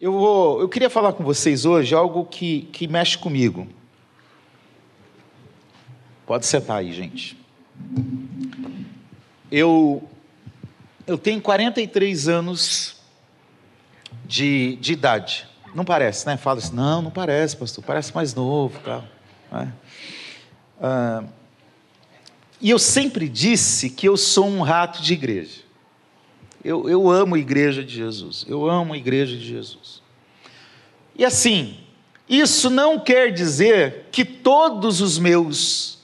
Eu, vou, eu queria falar com vocês hoje algo que, que mexe comigo. Pode sentar aí, gente. Eu, eu tenho 43 anos de, de idade. Não parece, né? Fala assim, não, não parece, pastor, parece mais novo. Tal. Né? Ah, e eu sempre disse que eu sou um rato de igreja. Eu, eu amo a igreja de Jesus. Eu amo a igreja de Jesus. E assim, isso não quer dizer que todos os meus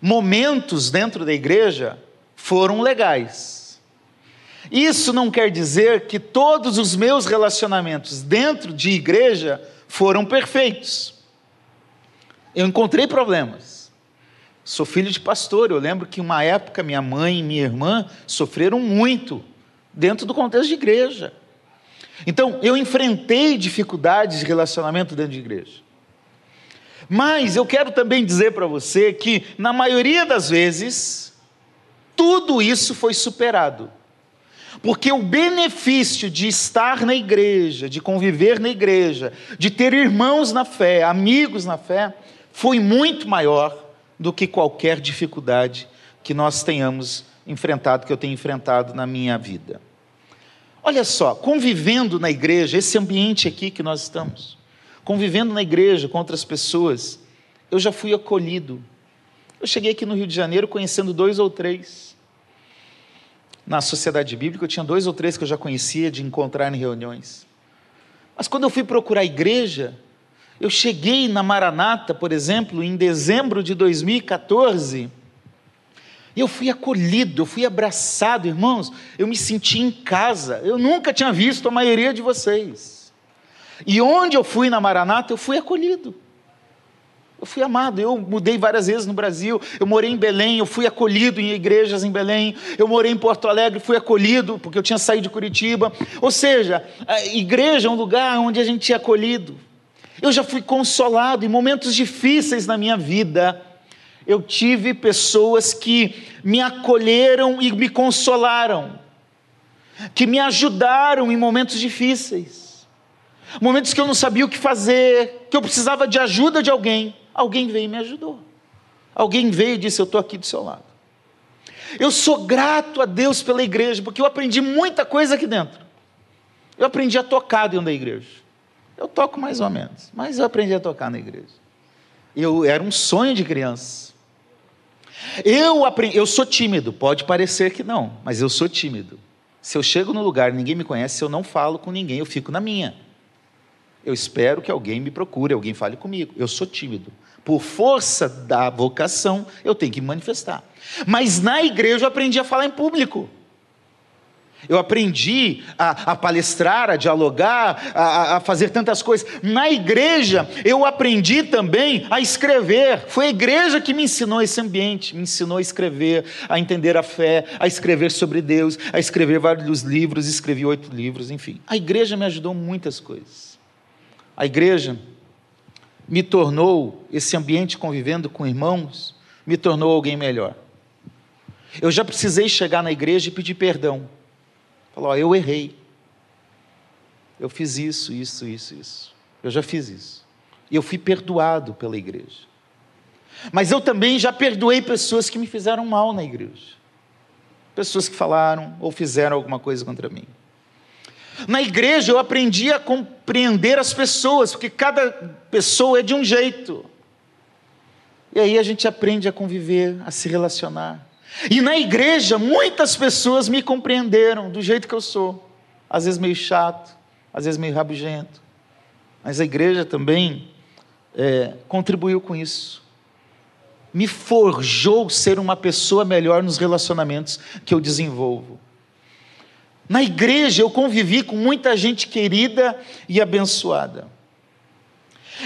momentos dentro da igreja foram legais. Isso não quer dizer que todos os meus relacionamentos dentro de igreja foram perfeitos. Eu encontrei problemas. Sou filho de pastor, eu lembro que uma época minha mãe e minha irmã sofreram muito dentro do contexto de igreja. Então, eu enfrentei dificuldades de relacionamento dentro de igreja. Mas eu quero também dizer para você que, na maioria das vezes, tudo isso foi superado. Porque o benefício de estar na igreja, de conviver na igreja, de ter irmãos na fé, amigos na fé, foi muito maior do que qualquer dificuldade que nós tenhamos enfrentado, que eu tenho enfrentado na minha vida. Olha só, convivendo na igreja, esse ambiente aqui que nós estamos, convivendo na igreja com outras pessoas, eu já fui acolhido. Eu cheguei aqui no Rio de Janeiro conhecendo dois ou três. Na sociedade bíblica, eu tinha dois ou três que eu já conhecia de encontrar em reuniões. Mas quando eu fui procurar a igreja, eu cheguei na Maranata, por exemplo, em dezembro de 2014 eu fui acolhido, eu fui abraçado, irmãos. Eu me senti em casa. Eu nunca tinha visto a maioria de vocês. E onde eu fui na Maranata, eu fui acolhido. Eu fui amado. Eu mudei várias vezes no Brasil. Eu morei em Belém, eu fui acolhido em igrejas em Belém. Eu morei em Porto Alegre, fui acolhido porque eu tinha saído de Curitiba. Ou seja, a igreja é um lugar onde a gente é acolhido. Eu já fui consolado em momentos difíceis na minha vida eu tive pessoas que me acolheram e me consolaram, que me ajudaram em momentos difíceis, momentos que eu não sabia o que fazer, que eu precisava de ajuda de alguém. Alguém veio e me ajudou. Alguém veio e disse: Eu estou aqui do seu lado. Eu sou grato a Deus pela igreja, porque eu aprendi muita coisa aqui dentro. Eu aprendi a tocar dentro da igreja. Eu toco mais ou menos, mas eu aprendi a tocar na igreja. Eu era um sonho de criança. Eu aprendi, eu sou tímido, pode parecer que não, mas eu sou tímido. Se eu chego no lugar ninguém me conhece, eu não falo com ninguém, eu fico na minha. Eu espero que alguém me procure, alguém fale comigo. Eu sou tímido. Por força da vocação, eu tenho que me manifestar. Mas na igreja eu aprendi a falar em público. Eu aprendi a, a palestrar, a dialogar, a, a, fazer tantas coisas. Na igreja, eu aprendi também a escrever. Foi a igreja que me ensinou esse ambiente, me ensinou a escrever, a entender a fé, a escrever sobre Deus, a escrever vários livros, escrevi oito livros, enfim. A igreja me ajudou muitas coisas. A igreja me tornou, esse ambiente convivendo com irmãos, me tornou alguém melhor. Eu já precisei chegar na igreja e pedir perdão Falou: eu errei. Eu fiz isso, isso, isso, isso. Eu já fiz isso. E eu fui perdoado pela igreja. Mas eu também já perdoei pessoas que me fizeram mal na igreja. Pessoas que falaram ou fizeram alguma coisa contra mim. Na igreja eu aprendi a compreender as pessoas, porque cada pessoa é de um jeito. E aí a gente aprende a conviver, a se relacionar. E na igreja, muitas pessoas me compreenderam do jeito que eu sou. Às vezes meio chato, às vezes meio rabugento. Mas a igreja também é, contribuiu com isso. Me forjou ser uma pessoa melhor nos relacionamentos que eu desenvolvo. Na igreja eu convivi com muita gente querida e abençoada.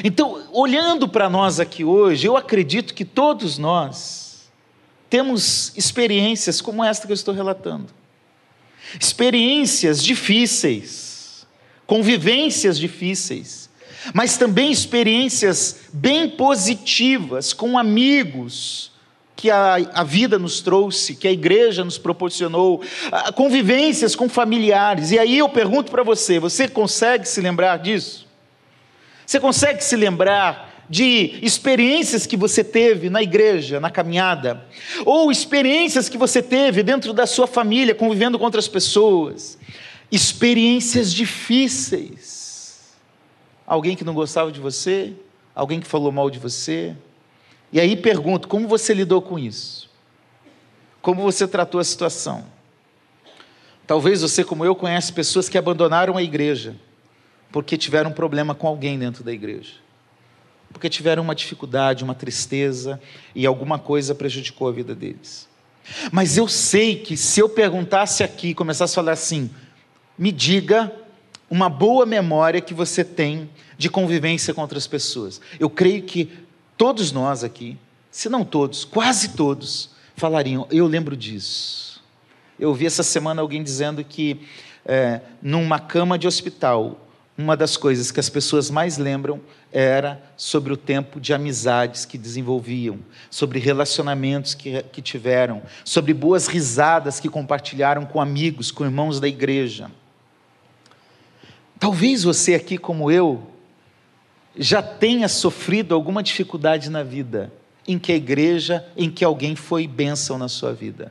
Então, olhando para nós aqui hoje, eu acredito que todos nós, temos experiências como esta que eu estou relatando. Experiências difíceis, convivências difíceis, mas também experiências bem positivas com amigos que a, a vida nos trouxe, que a igreja nos proporcionou, convivências com familiares. E aí eu pergunto para você: você consegue se lembrar disso? Você consegue se lembrar de experiências que você teve na igreja, na caminhada, ou experiências que você teve dentro da sua família, convivendo com outras pessoas, experiências difíceis. Alguém que não gostava de você, alguém que falou mal de você, e aí pergunto: como você lidou com isso? Como você tratou a situação? Talvez você, como eu, conhece pessoas que abandonaram a igreja porque tiveram um problema com alguém dentro da igreja. Porque tiveram uma dificuldade, uma tristeza e alguma coisa prejudicou a vida deles. Mas eu sei que se eu perguntasse aqui, começasse a falar assim, me diga uma boa memória que você tem de convivência com outras pessoas. Eu creio que todos nós aqui, se não todos, quase todos, falariam: Eu lembro disso. Eu ouvi essa semana alguém dizendo que é, numa cama de hospital, uma das coisas que as pessoas mais lembram era sobre o tempo de amizades que desenvolviam, sobre relacionamentos que, que tiveram, sobre boas risadas que compartilharam com amigos, com irmãos da igreja. Talvez você aqui, como eu, já tenha sofrido alguma dificuldade na vida, em que a igreja, em que alguém foi bênção na sua vida.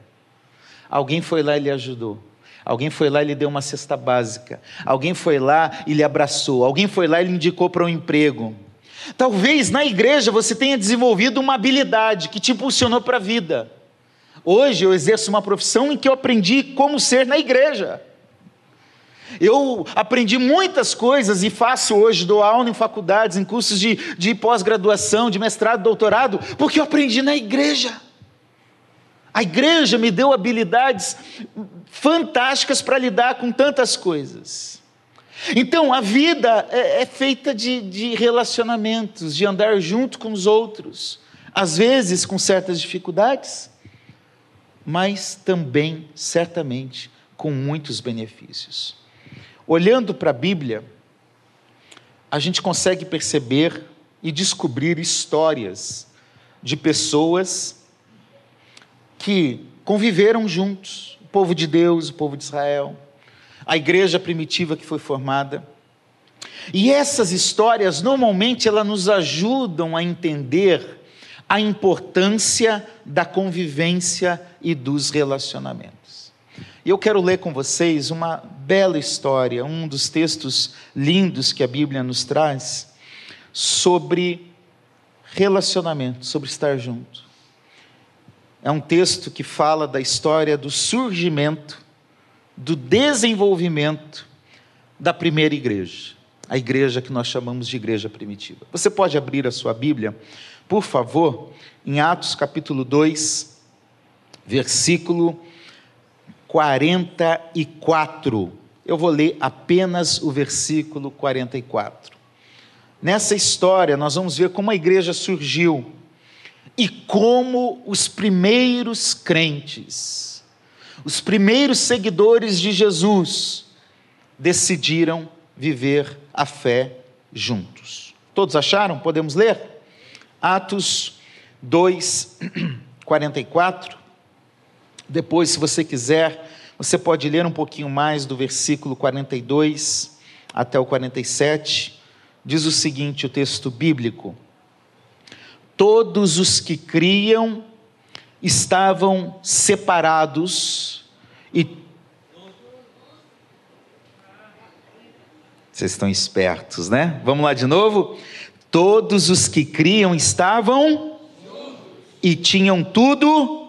Alguém foi lá e lhe ajudou. Alguém foi lá e lhe deu uma cesta básica. Alguém foi lá e lhe abraçou. Alguém foi lá e lhe indicou para um emprego. Talvez na igreja você tenha desenvolvido uma habilidade que te impulsionou para a vida. Hoje eu exerço uma profissão em que eu aprendi como ser na igreja. Eu aprendi muitas coisas e faço hoje, dou aula em faculdades, em cursos de, de pós-graduação, de mestrado, doutorado, porque eu aprendi na igreja. A igreja me deu habilidades fantásticas para lidar com tantas coisas. Então, a vida é, é feita de, de relacionamentos, de andar junto com os outros, às vezes com certas dificuldades, mas também, certamente, com muitos benefícios. Olhando para a Bíblia, a gente consegue perceber e descobrir histórias de pessoas que conviveram juntos, o povo de Deus, o povo de Israel, a igreja primitiva que foi formada. E essas histórias normalmente elas nos ajudam a entender a importância da convivência e dos relacionamentos. E eu quero ler com vocês uma bela história, um dos textos lindos que a Bíblia nos traz sobre relacionamento, sobre estar junto. É um texto que fala da história do surgimento, do desenvolvimento da primeira igreja, a igreja que nós chamamos de igreja primitiva. Você pode abrir a sua Bíblia, por favor, em Atos capítulo 2, versículo 44. Eu vou ler apenas o versículo 44. Nessa história, nós vamos ver como a igreja surgiu e como os primeiros crentes, os primeiros seguidores de Jesus, decidiram viver a fé juntos. Todos acharam? Podemos ler? Atos 2, 44. Depois, se você quiser, você pode ler um pouquinho mais do versículo 42 até o 47. Diz o seguinte: o texto bíblico. Todos os que criam estavam separados e. Vocês estão espertos, né? Vamos lá de novo? Todos os que criam estavam e tinham tudo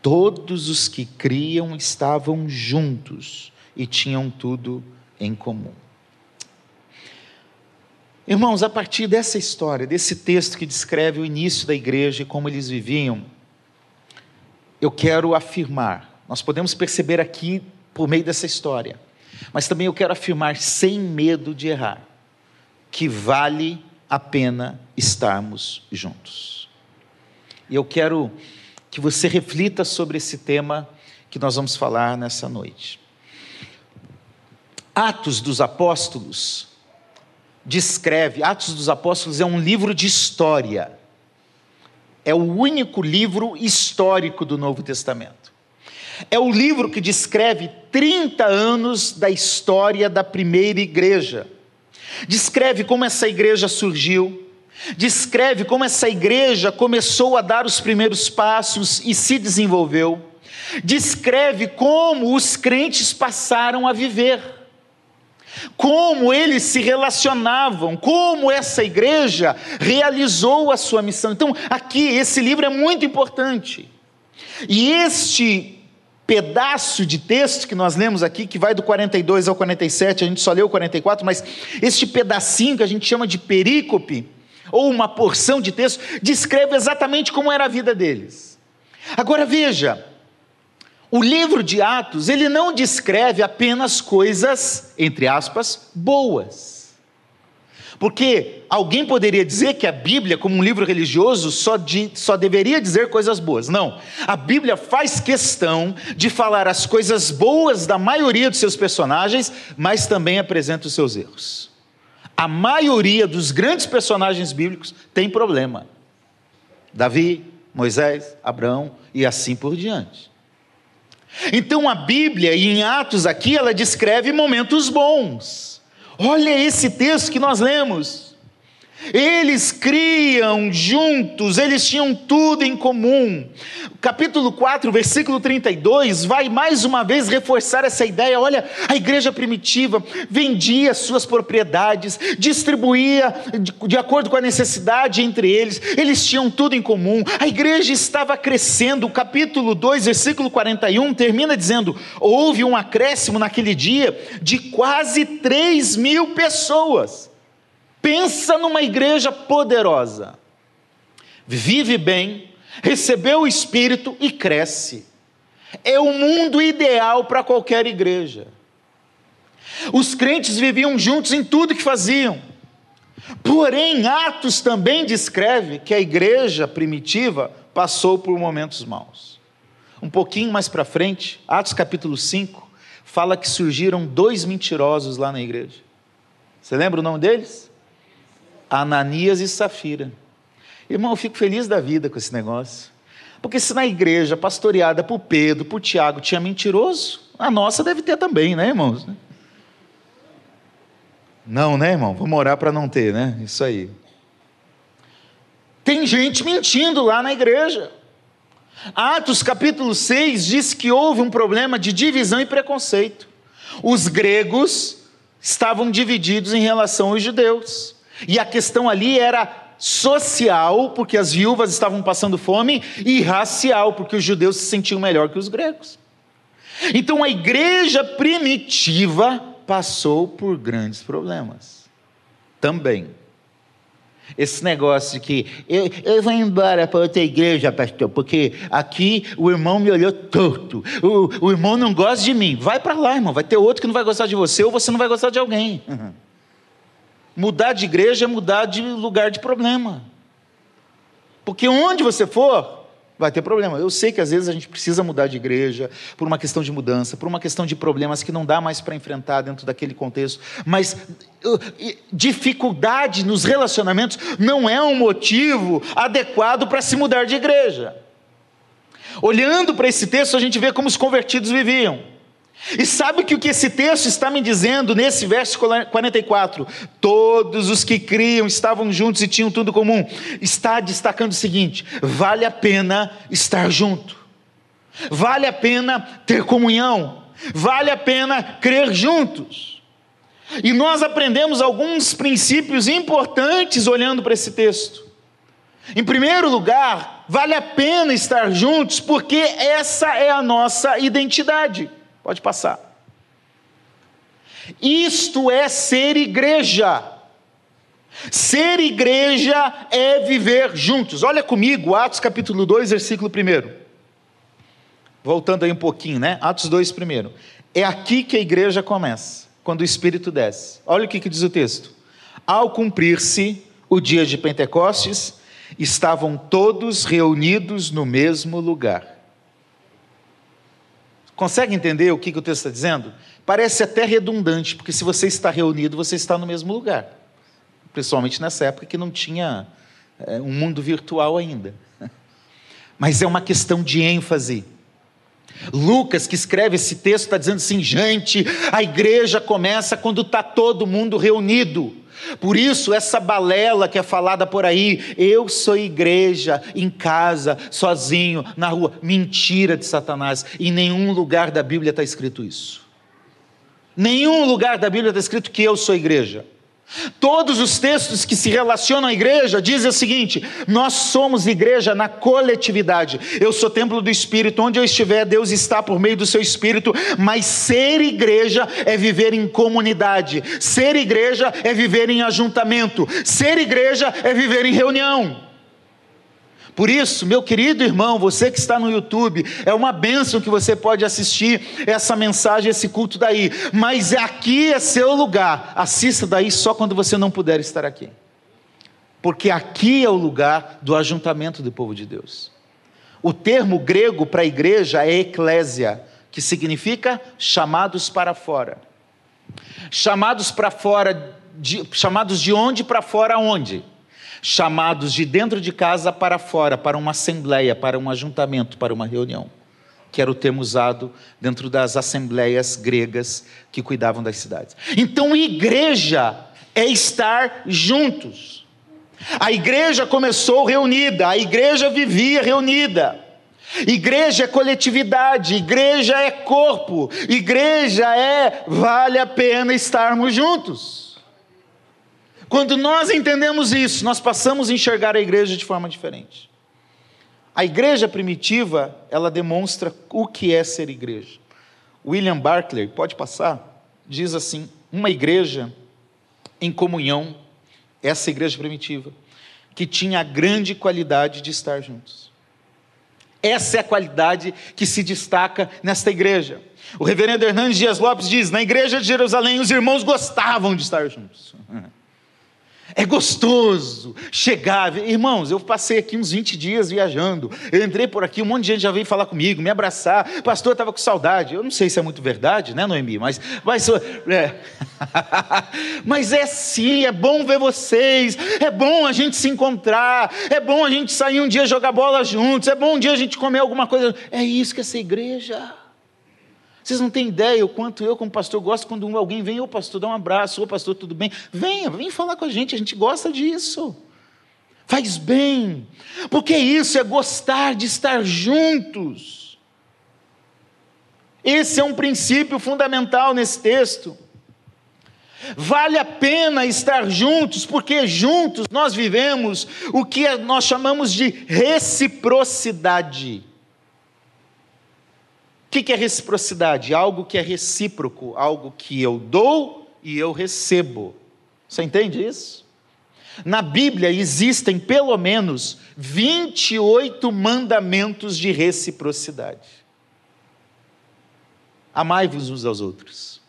Todos os que criam estavam juntos e tinham tudo em comum. Irmãos, a partir dessa história, desse texto que descreve o início da igreja e como eles viviam, eu quero afirmar, nós podemos perceber aqui por meio dessa história, mas também eu quero afirmar sem medo de errar, que vale a pena estarmos juntos. E eu quero que você reflita sobre esse tema que nós vamos falar nessa noite. Atos dos Apóstolos descreve, Atos dos Apóstolos é um livro de história. é o único livro histórico do Novo Testamento. É o livro que descreve 30 anos da história da primeira igreja. Descreve como essa igreja surgiu, descreve como essa igreja começou a dar os primeiros passos e se desenvolveu. Descreve como os crentes passaram a viver como eles se relacionavam, como essa igreja realizou a sua missão. Então, aqui, esse livro é muito importante. E este pedaço de texto que nós lemos aqui, que vai do 42 ao 47, a gente só leu o 44, mas este pedacinho que a gente chama de perícope, ou uma porção de texto, descreve exatamente como era a vida deles. Agora veja, o livro de Atos, ele não descreve apenas coisas, entre aspas, boas. Porque alguém poderia dizer que a Bíblia, como um livro religioso, só, de, só deveria dizer coisas boas. Não. A Bíblia faz questão de falar as coisas boas da maioria dos seus personagens, mas também apresenta os seus erros. A maioria dos grandes personagens bíblicos tem problema. Davi, Moisés, Abraão e assim por diante. Então a Bíblia, em Atos aqui, ela descreve momentos bons. Olha esse texto que nós lemos. Eles criam juntos, eles tinham tudo em comum. Capítulo 4, versículo 32, vai mais uma vez reforçar essa ideia. Olha, a igreja primitiva vendia suas propriedades, distribuía de, de acordo com a necessidade entre eles, eles tinham tudo em comum. A igreja estava crescendo. Capítulo 2, versículo 41 termina dizendo: houve um acréscimo naquele dia de quase 3 mil pessoas. Pensa numa igreja poderosa. Vive bem, recebeu o Espírito e cresce. É o mundo ideal para qualquer igreja. Os crentes viviam juntos em tudo que faziam. Porém, Atos também descreve que a igreja primitiva passou por momentos maus. Um pouquinho mais para frente, Atos capítulo 5, fala que surgiram dois mentirosos lá na igreja. Você lembra o nome deles? Ananias e Safira. Irmão, eu fico feliz da vida com esse negócio. Porque se na igreja, pastoreada por Pedro, por Tiago, tinha mentiroso, a nossa deve ter também, né, irmãos? Não, né, irmão? Vamos orar para não ter, né? Isso aí. Tem gente mentindo lá na igreja. Atos capítulo 6 diz que houve um problema de divisão e preconceito. Os gregos estavam divididos em relação aos judeus. E a questão ali era social, porque as viúvas estavam passando fome, e racial, porque os judeus se sentiam melhor que os gregos. Então a igreja primitiva passou por grandes problemas. Também. Esse negócio de que eu, eu vou embora para outra igreja, pastor, porque aqui o irmão me olhou torto. O, o irmão não gosta de mim. Vai para lá, irmão. Vai ter outro que não vai gostar de você, ou você não vai gostar de alguém. Uhum. Mudar de igreja é mudar de lugar de problema. Porque onde você for, vai ter problema. Eu sei que às vezes a gente precisa mudar de igreja por uma questão de mudança, por uma questão de problemas que não dá mais para enfrentar dentro daquele contexto. Mas dificuldade nos relacionamentos não é um motivo adequado para se mudar de igreja. Olhando para esse texto, a gente vê como os convertidos viviam. E sabe o que esse texto está me dizendo nesse verso 44? Todos os que criam estavam juntos e tinham tudo comum. Está destacando o seguinte: vale a pena estar junto, vale a pena ter comunhão, vale a pena crer juntos. E nós aprendemos alguns princípios importantes olhando para esse texto. Em primeiro lugar, vale a pena estar juntos porque essa é a nossa identidade. Pode passar. Isto é ser igreja. Ser igreja é viver juntos. Olha comigo, Atos capítulo 2, versículo 1. Voltando aí um pouquinho, né? Atos 2, primeiro. É aqui que a igreja começa, quando o Espírito desce. Olha o que, que diz o texto. Ao cumprir-se o dia de Pentecostes, estavam todos reunidos no mesmo lugar. Consegue entender o que, que o texto está dizendo? Parece até redundante, porque se você está reunido, você está no mesmo lugar. Principalmente nessa época que não tinha é, um mundo virtual ainda. mas é uma questão de ênfase. Lucas, que escreve esse texto, está dizendo assim: gente, a igreja começa quando está todo mundo reunido. Por isso, essa balela que é falada por aí, eu sou igreja, em casa, sozinho, na rua, mentira de Satanás. Em nenhum lugar da Bíblia está escrito isso. Nenhum lugar da Bíblia está escrito que eu sou igreja. Todos os textos que se relacionam à igreja dizem o seguinte: nós somos igreja na coletividade. Eu sou templo do Espírito, onde eu estiver, Deus está por meio do seu Espírito, mas ser igreja é viver em comunidade, ser igreja é viver em ajuntamento, ser igreja é viver em reunião. Por isso, meu querido irmão, você que está no YouTube, é uma bênção que você pode assistir essa mensagem, esse culto daí. Mas aqui é seu lugar. Assista daí só quando você não puder estar aqui. Porque aqui é o lugar do ajuntamento do povo de Deus. O termo grego para igreja é eclésia, que significa chamados para fora. Chamados para fora, de, chamados de onde para fora onde? Chamados de dentro de casa para fora, para uma assembleia, para um ajuntamento, para uma reunião, que era o termo usado dentro das assembleias gregas que cuidavam das cidades. Então, igreja é estar juntos. A igreja começou reunida, a igreja vivia reunida. Igreja é coletividade, igreja é corpo, igreja é vale a pena estarmos juntos. Quando nós entendemos isso, nós passamos a enxergar a igreja de forma diferente. A igreja primitiva, ela demonstra o que é ser igreja. William Barclay, pode passar, diz assim: uma igreja em comunhão, essa igreja primitiva, que tinha a grande qualidade de estar juntos. Essa é a qualidade que se destaca nesta igreja. O reverendo Hernandes Dias Lopes diz: na igreja de Jerusalém, os irmãos gostavam de estar juntos. É gostoso chegar. Irmãos, eu passei aqui uns 20 dias viajando. Eu entrei por aqui, um monte de gente já veio falar comigo, me abraçar. Pastor, estava com saudade. Eu não sei se é muito verdade, né, Noemi? Mas, mas, é. mas é sim, é bom ver vocês. É bom a gente se encontrar. É bom a gente sair um dia jogar bola juntos. É bom um dia a gente comer alguma coisa. É isso que ser igreja. Vocês não têm ideia o quanto eu, como pastor, gosto quando alguém vem, ô pastor, dá um abraço, ô pastor, tudo bem? Venha, vem falar com a gente, a gente gosta disso. Faz bem, porque isso é gostar de estar juntos. Esse é um princípio fundamental nesse texto. Vale a pena estar juntos, porque juntos nós vivemos o que nós chamamos de reciprocidade. O que é reciprocidade? Algo que é recíproco, algo que eu dou e eu recebo. Você entende isso? Na Bíblia existem pelo menos 28 mandamentos de reciprocidade. Amai-vos uns aos outros,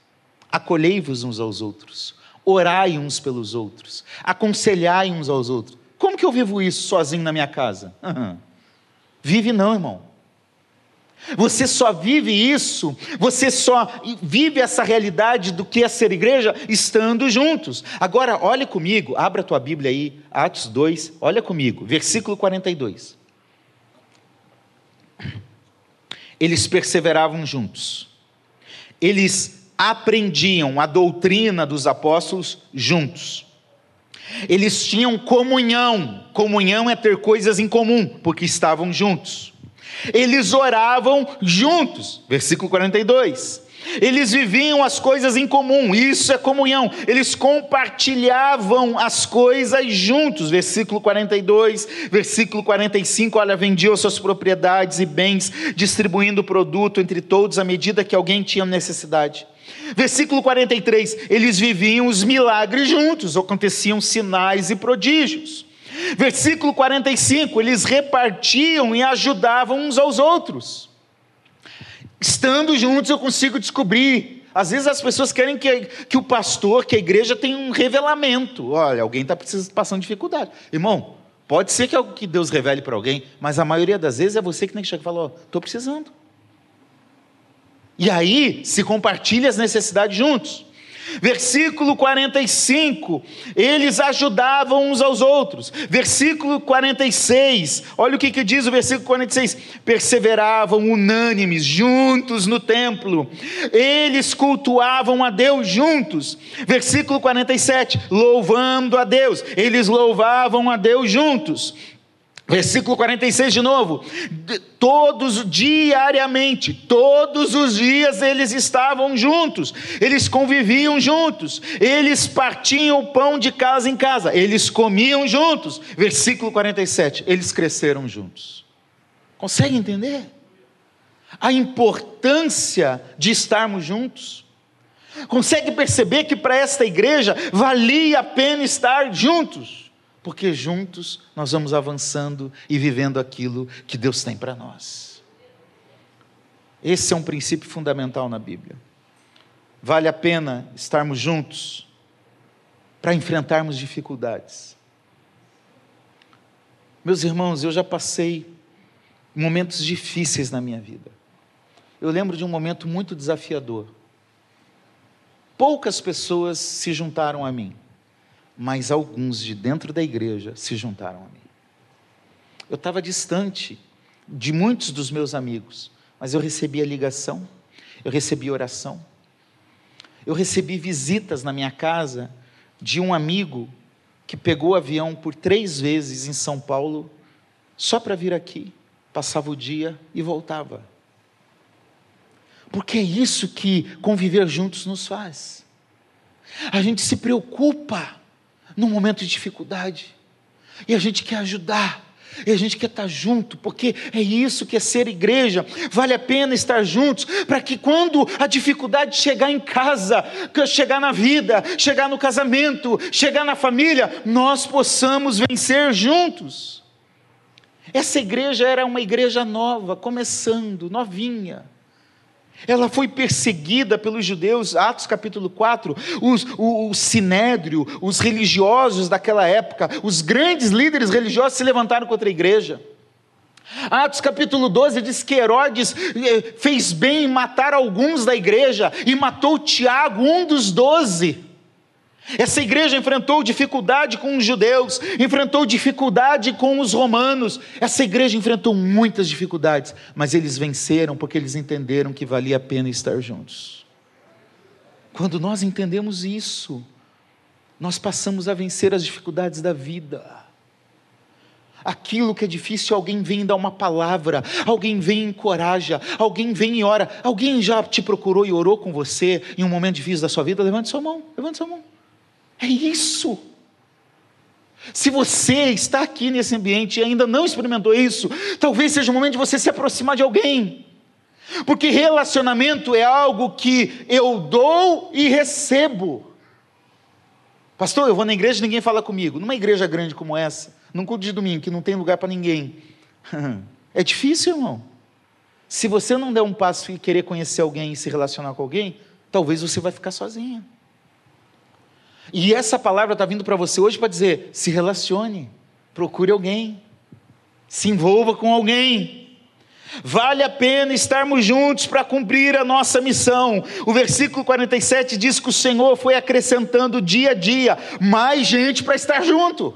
acolhei-vos uns aos outros, orai uns pelos outros, aconselhai uns aos outros. Como que eu vivo isso sozinho na minha casa? Uhum. Vive não, irmão. Você só vive isso, você só vive essa realidade do que é ser igreja estando juntos. Agora, olhe comigo, abra a tua Bíblia aí, Atos 2, olha comigo, versículo 42. Eles perseveravam juntos, eles aprendiam a doutrina dos apóstolos juntos. Eles tinham comunhão, comunhão é ter coisas em comum, porque estavam juntos. Eles oravam juntos, versículo 42. Eles viviam as coisas em comum, isso é comunhão. Eles compartilhavam as coisas juntos, versículo 42, versículo 45. Olha, vendiam suas propriedades e bens, distribuindo o produto entre todos à medida que alguém tinha necessidade. Versículo 43, eles viviam os milagres juntos, aconteciam sinais e prodígios. Versículo 45: eles repartiam e ajudavam uns aos outros. Estando juntos, eu consigo descobrir. Às vezes as pessoas querem que, que o pastor, que a igreja tenha um revelamento. Olha, alguém está passando dificuldade. Irmão, pode ser que, é que Deus revele para alguém, mas a maioria das vezes é você que tem que chegar e falar: estou precisando. E aí se compartilha as necessidades juntos. Versículo 45, eles ajudavam uns aos outros. Versículo 46, olha o que, que diz o versículo 46: perseveravam unânimes, juntos no templo, eles cultuavam a Deus juntos. Versículo 47, louvando a Deus, eles louvavam a Deus juntos. Versículo 46 de novo. Todos, diariamente, todos os dias eles estavam juntos, eles conviviam juntos, eles partiam o pão de casa em casa, eles comiam juntos. Versículo 47. Eles cresceram juntos. Consegue entender? A importância de estarmos juntos. Consegue perceber que para esta igreja valia a pena estar juntos? Porque juntos nós vamos avançando e vivendo aquilo que Deus tem para nós. Esse é um princípio fundamental na Bíblia. Vale a pena estarmos juntos para enfrentarmos dificuldades. Meus irmãos, eu já passei momentos difíceis na minha vida. Eu lembro de um momento muito desafiador. Poucas pessoas se juntaram a mim mas alguns de dentro da igreja se juntaram a mim. Eu estava distante de muitos dos meus amigos, mas eu recebi a ligação, eu recebi oração, eu recebi visitas na minha casa de um amigo que pegou o avião por três vezes em São Paulo só para vir aqui, passava o dia e voltava. Porque é isso que conviver juntos nos faz. A gente se preocupa num momento de dificuldade. E a gente quer ajudar. E a gente quer estar junto, porque é isso que é ser igreja. Vale a pena estar juntos, para que quando a dificuldade chegar em casa, chegar na vida, chegar no casamento, chegar na família, nós possamos vencer juntos. Essa igreja era uma igreja nova, começando, novinha. Ela foi perseguida pelos judeus, Atos capítulo 4, os, o, o sinédrio, os religiosos daquela época, os grandes líderes religiosos se levantaram contra a igreja. Atos capítulo 12 diz que Herodes eh, fez bem em matar alguns da igreja e matou Tiago, um dos doze. Essa igreja enfrentou dificuldade com os judeus, enfrentou dificuldade com os romanos. Essa igreja enfrentou muitas dificuldades, mas eles venceram porque eles entenderam que valia a pena estar juntos. Quando nós entendemos isso, nós passamos a vencer as dificuldades da vida. Aquilo que é difícil, alguém vem dar uma palavra, alguém vem e encoraja, alguém vem e ora. Alguém já te procurou e orou com você em um momento difícil da sua vida? Levante sua mão, levante sua mão. É isso. Se você está aqui nesse ambiente e ainda não experimentou isso, talvez seja o momento de você se aproximar de alguém. Porque relacionamento é algo que eu dou e recebo. Pastor, eu vou na igreja e ninguém fala comigo. Numa igreja grande como essa, num culto de domingo que não tem lugar para ninguém. É difícil, irmão. Se você não der um passo e querer conhecer alguém e se relacionar com alguém, talvez você vai ficar sozinho. E essa palavra está vindo para você hoje para dizer: se relacione, procure alguém, se envolva com alguém. Vale a pena estarmos juntos para cumprir a nossa missão. O versículo 47 diz que o Senhor foi acrescentando dia a dia mais gente para estar junto.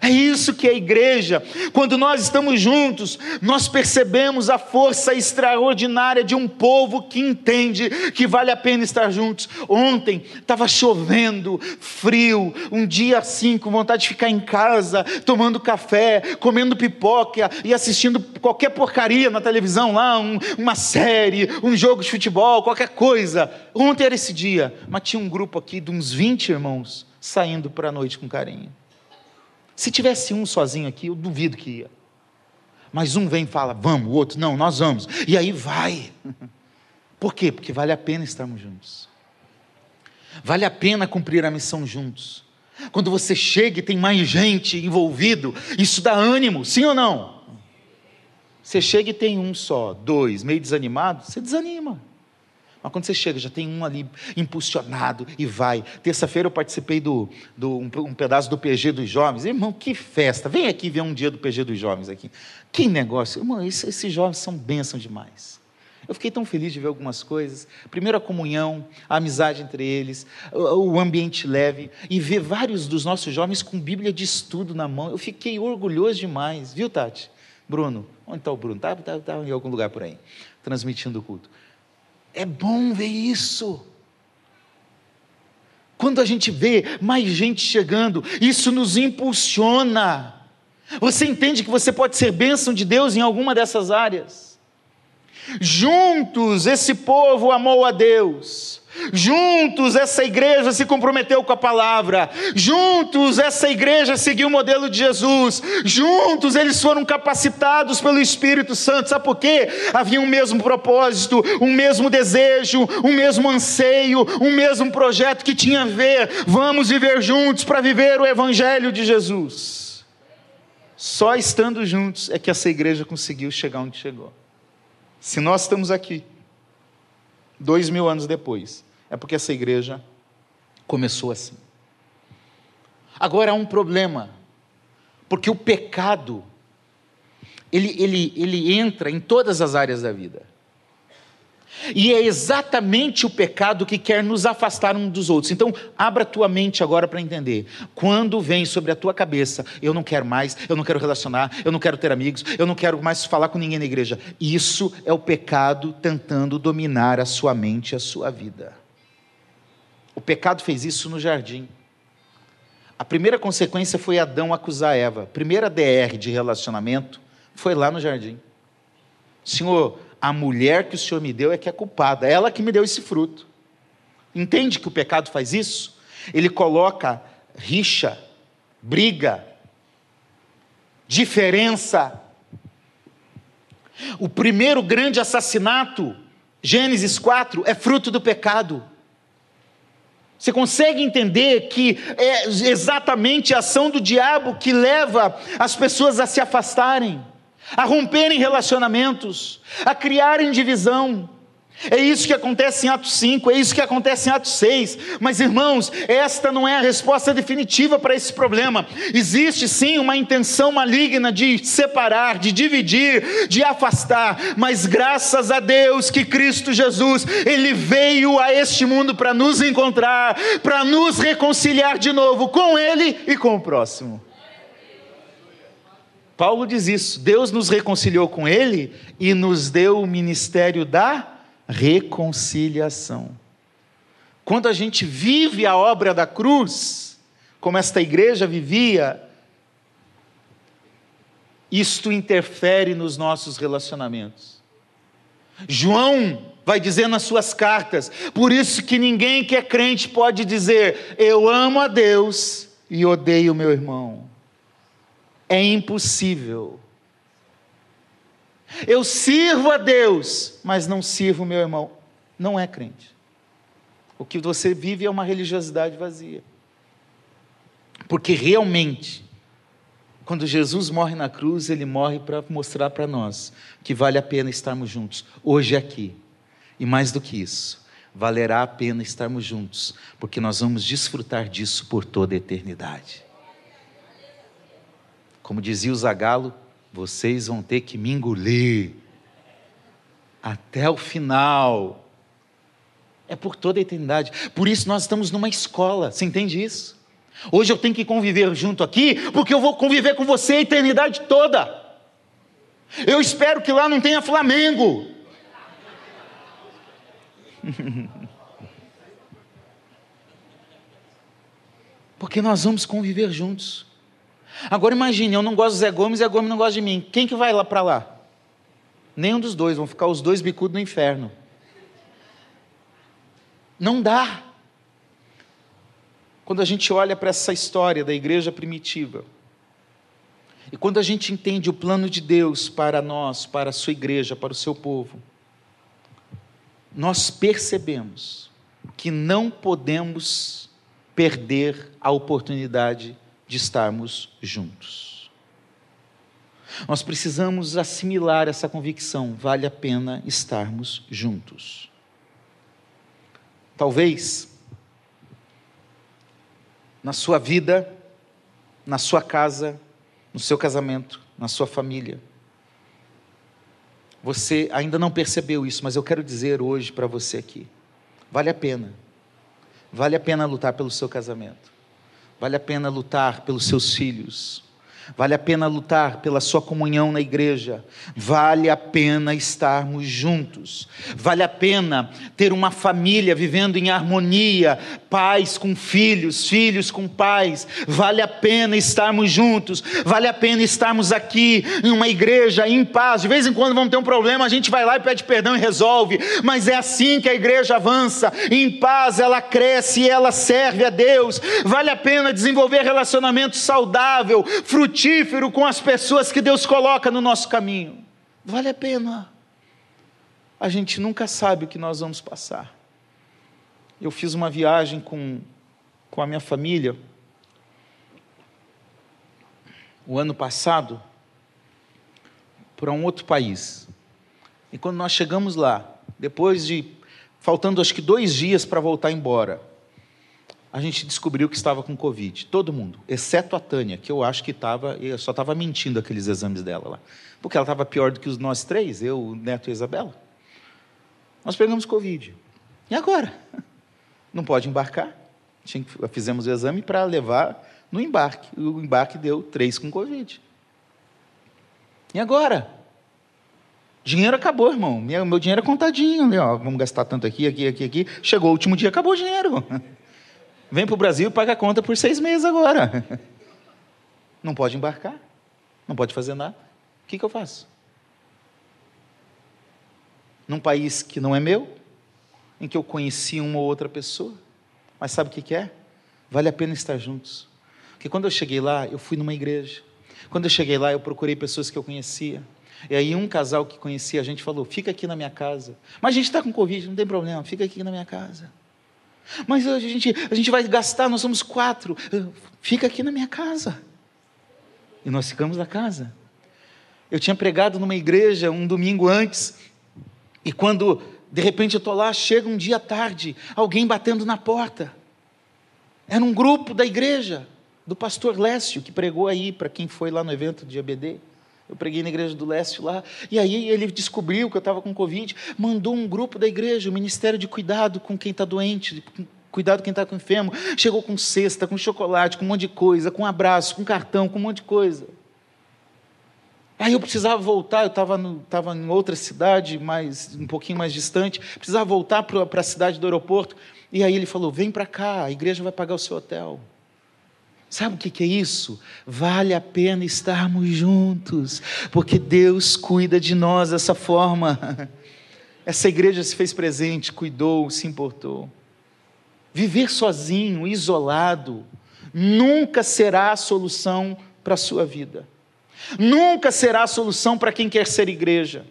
É isso que é a igreja. Quando nós estamos juntos, nós percebemos a força extraordinária de um povo que entende que vale a pena estar juntos. Ontem estava chovendo, frio, um dia assim, com vontade de ficar em casa, tomando café, comendo pipoca e assistindo qualquer porcaria na televisão lá, um, uma série, um jogo de futebol, qualquer coisa. Ontem era esse dia, mas tinha um grupo aqui de uns 20 irmãos saindo para a noite com carinho. Se tivesse um sozinho aqui, eu duvido que ia. Mas um vem e fala, vamos, o outro, não, nós vamos. E aí vai. Por quê? Porque vale a pena estarmos juntos. Vale a pena cumprir a missão juntos. Quando você chega e tem mais gente envolvido, isso dá ânimo, sim ou não? Você chega e tem um só, dois, meio desanimado, você desanima. Mas quando você chega, já tem um ali impulsionado e vai. Terça-feira eu participei do, do um, um, pedaço do PG dos jovens. Irmão, que festa! Vem aqui ver um dia do PG dos jovens aqui. Que negócio! Irmão, esses, esses jovens são bênçãos demais. Eu fiquei tão feliz de ver algumas coisas. Primeiro, a comunhão, a amizade entre eles, o ambiente leve, e ver vários dos nossos jovens com Bíblia de estudo na mão. Eu fiquei orgulhoso demais, viu, Tati? Bruno, onde está o Bruno? Está tá, tá em algum lugar por aí, transmitindo o culto. É bom ver isso. Quando a gente vê mais gente chegando, isso nos impulsiona. Você entende que você pode ser bênção de Deus em alguma dessas áreas. Juntos, esse povo amou a Deus. Juntos essa igreja se comprometeu com a palavra. Juntos essa igreja seguiu o modelo de Jesus. Juntos eles foram capacitados pelo Espírito Santo. Sabe por quê? Havia um mesmo propósito, um mesmo desejo, um mesmo anseio, um mesmo projeto que tinha a ver. Vamos viver juntos para viver o Evangelho de Jesus. Só estando juntos é que essa igreja conseguiu chegar onde chegou. Se nós estamos aqui, dois mil anos depois, é porque essa igreja começou assim. Agora há um problema, porque o pecado, ele, ele, ele entra em todas as áreas da vida. E é exatamente o pecado que quer nos afastar um dos outros. Então, abra tua mente agora para entender. Quando vem sobre a tua cabeça, eu não quero mais, eu não quero relacionar, eu não quero ter amigos, eu não quero mais falar com ninguém na igreja. Isso é o pecado tentando dominar a sua mente a sua vida. O pecado fez isso no jardim. A primeira consequência foi Adão acusar Eva. A primeira DR de relacionamento foi lá no jardim. Senhor, a mulher que o Senhor me deu é que é culpada, ela que me deu esse fruto. Entende que o pecado faz isso? Ele coloca rixa, briga, diferença. O primeiro grande assassinato, Gênesis 4, é fruto do pecado. Você consegue entender que é exatamente a ação do diabo que leva as pessoas a se afastarem? A romperem relacionamentos, a criarem divisão. É isso que acontece em Atos 5, é isso que acontece em Atos 6. Mas irmãos, esta não é a resposta definitiva para esse problema. Existe sim uma intenção maligna de separar, de dividir, de afastar, mas graças a Deus que Cristo Jesus, ele veio a este mundo para nos encontrar, para nos reconciliar de novo com ele e com o próximo. Paulo diz isso. Deus nos reconciliou com Ele e nos deu o ministério da reconciliação. Quando a gente vive a obra da cruz, como esta igreja vivia, isto interfere nos nossos relacionamentos. João vai dizer nas suas cartas, por isso que ninguém que é crente pode dizer, eu amo a Deus e odeio o meu irmão é impossível. Eu sirvo a Deus, mas não sirvo meu irmão. Não é crente. O que você vive é uma religiosidade vazia. Porque realmente, quando Jesus morre na cruz, ele morre para mostrar para nós que vale a pena estarmos juntos, hoje aqui. E mais do que isso, valerá a pena estarmos juntos, porque nós vamos desfrutar disso por toda a eternidade. Como dizia o Zagalo, vocês vão ter que me engolir até o final. É por toda a eternidade. Por isso nós estamos numa escola. Você entende isso? Hoje eu tenho que conviver junto aqui, porque eu vou conviver com você a eternidade toda. Eu espero que lá não tenha Flamengo. porque nós vamos conviver juntos. Agora imagine, eu não gosto do Zé Gomes e Zé Gomes não gosta de mim. Quem que vai lá para lá? Nenhum dos dois, vão ficar os dois bicudos no inferno. Não dá. Quando a gente olha para essa história da igreja primitiva, e quando a gente entende o plano de Deus para nós, para a sua igreja, para o seu povo, nós percebemos que não podemos perder a oportunidade de estarmos juntos. Nós precisamos assimilar essa convicção, vale a pena estarmos juntos. Talvez, na sua vida, na sua casa, no seu casamento, na sua família, Você ainda não percebeu isso, mas eu quero dizer hoje para você aqui: vale a pena. Vale a pena lutar pelo seu casamento. Vale a pena lutar pelos seus filhos. Vale a pena lutar pela sua comunhão na igreja. Vale a pena estarmos juntos. Vale a pena ter uma família vivendo em harmonia, pais com filhos, filhos com pais. Vale a pena estarmos juntos. Vale a pena estarmos aqui em uma igreja em paz. De vez em quando vamos ter um problema, a gente vai lá e pede perdão e resolve. Mas é assim que a igreja avança. Em paz ela cresce e ela serve a Deus. Vale a pena desenvolver relacionamento saudável, frutífero frutífero com as pessoas que Deus coloca no nosso caminho. Vale a pena. A gente nunca sabe o que nós vamos passar. Eu fiz uma viagem com, com a minha família o ano passado para um outro país. E quando nós chegamos lá, depois de faltando acho que dois dias para voltar embora, a gente descobriu que estava com Covid. Todo mundo, exceto a Tânia, que eu acho que estava, eu só estava mentindo aqueles exames dela lá. Porque ela estava pior do que os nós três, eu, o Neto e a Isabela. Nós pegamos Covid. E agora? Não pode embarcar? Fizemos o exame para levar no embarque. O embarque deu três com Covid. E agora? Dinheiro acabou, irmão. Meu dinheiro é contadinho. Vamos gastar tanto aqui, aqui, aqui, aqui. Chegou o último dia, acabou o dinheiro. Vem para o Brasil e paga a conta por seis meses agora. Não pode embarcar, não pode fazer nada. O que, que eu faço? Num país que não é meu, em que eu conheci uma ou outra pessoa, mas sabe o que, que é? Vale a pena estar juntos. Porque quando eu cheguei lá, eu fui numa igreja. Quando eu cheguei lá, eu procurei pessoas que eu conhecia. E aí um casal que conhecia a gente falou: fica aqui na minha casa. Mas a gente está com Covid, não tem problema, fica aqui na minha casa. Mas a gente, a gente vai gastar, nós somos quatro. Fica aqui na minha casa. E nós ficamos na casa. Eu tinha pregado numa igreja um domingo antes, e quando de repente eu estou lá, chega um dia tarde, alguém batendo na porta. Era um grupo da igreja, do pastor Lécio, que pregou aí para quem foi lá no evento de ABD. Eu preguei na igreja do Leste lá, e aí ele descobriu que eu estava com Covid, mandou um grupo da igreja, o Ministério de Cuidado com quem está doente, cuidado com quem está com enfermo, chegou com cesta, com chocolate, com um monte de coisa, com um abraço, com cartão, com um monte de coisa. Aí eu precisava voltar, eu estava tava em outra cidade, mais, um pouquinho mais distante, precisava voltar para a cidade do aeroporto, e aí ele falou: vem para cá, a igreja vai pagar o seu hotel. Sabe o que é isso? Vale a pena estarmos juntos, porque Deus cuida de nós dessa forma. Essa igreja se fez presente, cuidou, se importou. Viver sozinho, isolado, nunca será a solução para a sua vida. Nunca será a solução para quem quer ser igreja.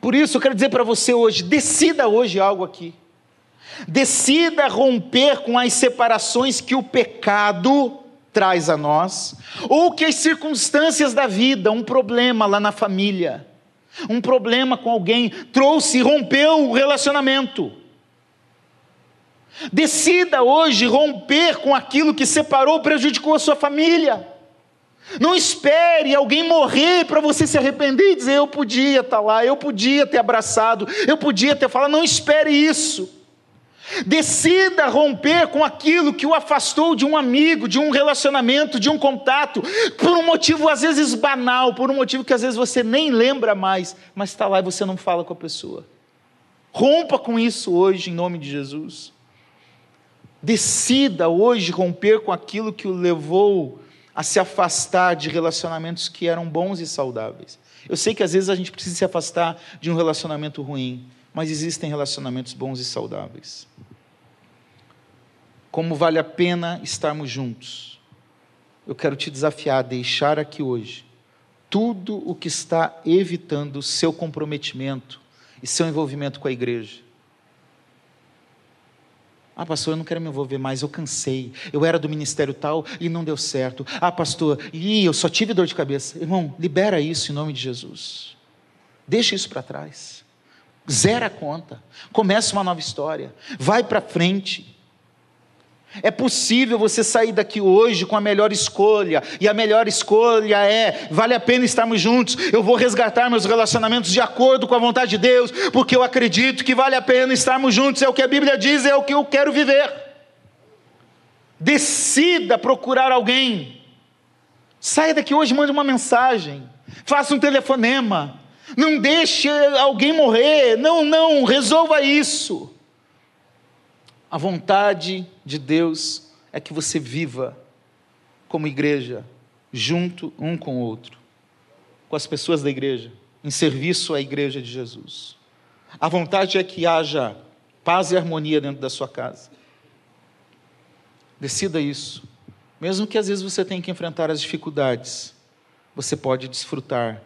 Por isso, eu quero dizer para você hoje: decida hoje algo aqui. Decida romper com as separações que o pecado traz a nós, ou que as circunstâncias da vida, um problema lá na família, um problema com alguém, trouxe, rompeu o relacionamento. Decida hoje romper com aquilo que separou, prejudicou a sua família. Não espere alguém morrer para você se arrepender e dizer: Eu podia estar lá, eu podia ter abraçado, eu podia ter falado. Não espere isso. Decida romper com aquilo que o afastou de um amigo, de um relacionamento, de um contato, por um motivo às vezes banal, por um motivo que às vezes você nem lembra mais, mas está lá e você não fala com a pessoa. Rompa com isso hoje, em nome de Jesus. Decida hoje romper com aquilo que o levou a se afastar de relacionamentos que eram bons e saudáveis. Eu sei que às vezes a gente precisa se afastar de um relacionamento ruim, mas existem relacionamentos bons e saudáveis. Como vale a pena estarmos juntos. Eu quero te desafiar a deixar aqui hoje tudo o que está evitando seu comprometimento e seu envolvimento com a igreja. Ah, pastor, eu não quero me envolver mais, eu cansei. Eu era do ministério tal e não deu certo. Ah, pastor, e eu só tive dor de cabeça. Irmão, libera isso em nome de Jesus. Deixa isso para trás. Zera a conta. Começa uma nova história. Vai para frente. É possível você sair daqui hoje com a melhor escolha, e a melhor escolha é: vale a pena estarmos juntos, eu vou resgatar meus relacionamentos de acordo com a vontade de Deus, porque eu acredito que vale a pena estarmos juntos, é o que a Bíblia diz, é o que eu quero viver. Decida procurar alguém, saia daqui hoje, mande uma mensagem, faça um telefonema, não deixe alguém morrer, não, não, resolva isso. A vontade de Deus é que você viva como igreja, junto um com o outro, com as pessoas da igreja, em serviço à igreja de Jesus. A vontade é que haja paz e harmonia dentro da sua casa. Decida isso. Mesmo que às vezes você tenha que enfrentar as dificuldades, você pode desfrutar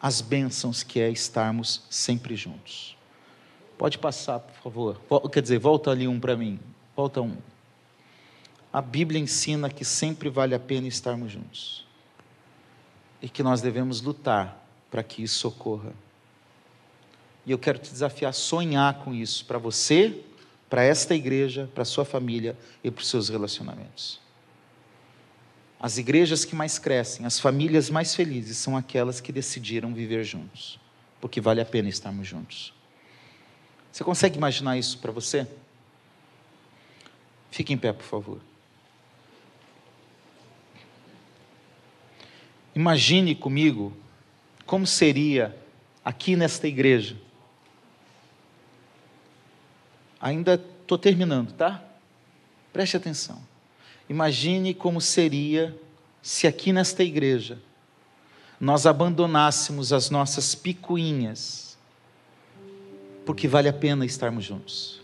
as bênçãos que é estarmos sempre juntos. Pode passar, por favor. Quer dizer, volta ali um para mim. Volta um. A Bíblia ensina que sempre vale a pena estarmos juntos. E que nós devemos lutar para que isso ocorra. E eu quero te desafiar a sonhar com isso para você, para esta igreja, para sua família e para os seus relacionamentos. As igrejas que mais crescem, as famílias mais felizes são aquelas que decidiram viver juntos, porque vale a pena estarmos juntos. Você consegue imaginar isso para você? Fique em pé, por favor. Imagine comigo como seria aqui nesta igreja. Ainda estou terminando, tá? Preste atenção. Imagine como seria se aqui nesta igreja nós abandonássemos as nossas picuinhas porque vale a pena estarmos juntos.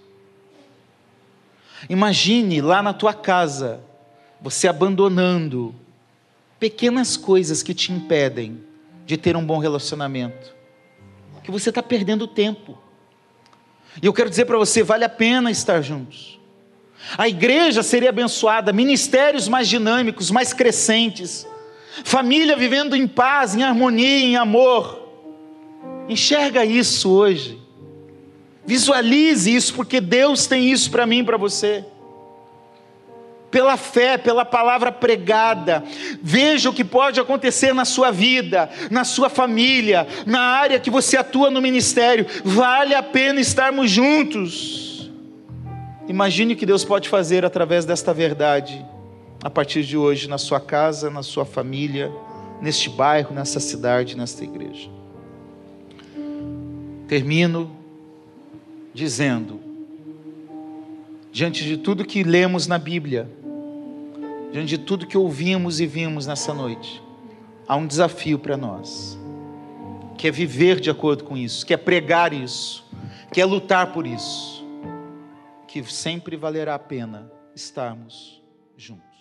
Imagine lá na tua casa, você abandonando pequenas coisas que te impedem de ter um bom relacionamento, que você está perdendo tempo. E eu quero dizer para você: vale a pena estar juntos. A igreja seria abençoada, ministérios mais dinâmicos, mais crescentes, família vivendo em paz, em harmonia, em amor. Enxerga isso hoje. Visualize isso, porque Deus tem isso para mim e para você. Pela fé, pela palavra pregada, veja o que pode acontecer na sua vida, na sua família, na área que você atua no ministério. Vale a pena estarmos juntos. Imagine o que Deus pode fazer através desta verdade, a partir de hoje, na sua casa, na sua família, neste bairro, nessa cidade, nesta igreja. Termino dizendo: diante de tudo que lemos na Bíblia, diante de tudo que ouvimos e vimos nessa noite, há um desafio para nós, que é viver de acordo com isso, que é pregar isso, que é lutar por isso, que sempre valerá a pena estarmos juntos.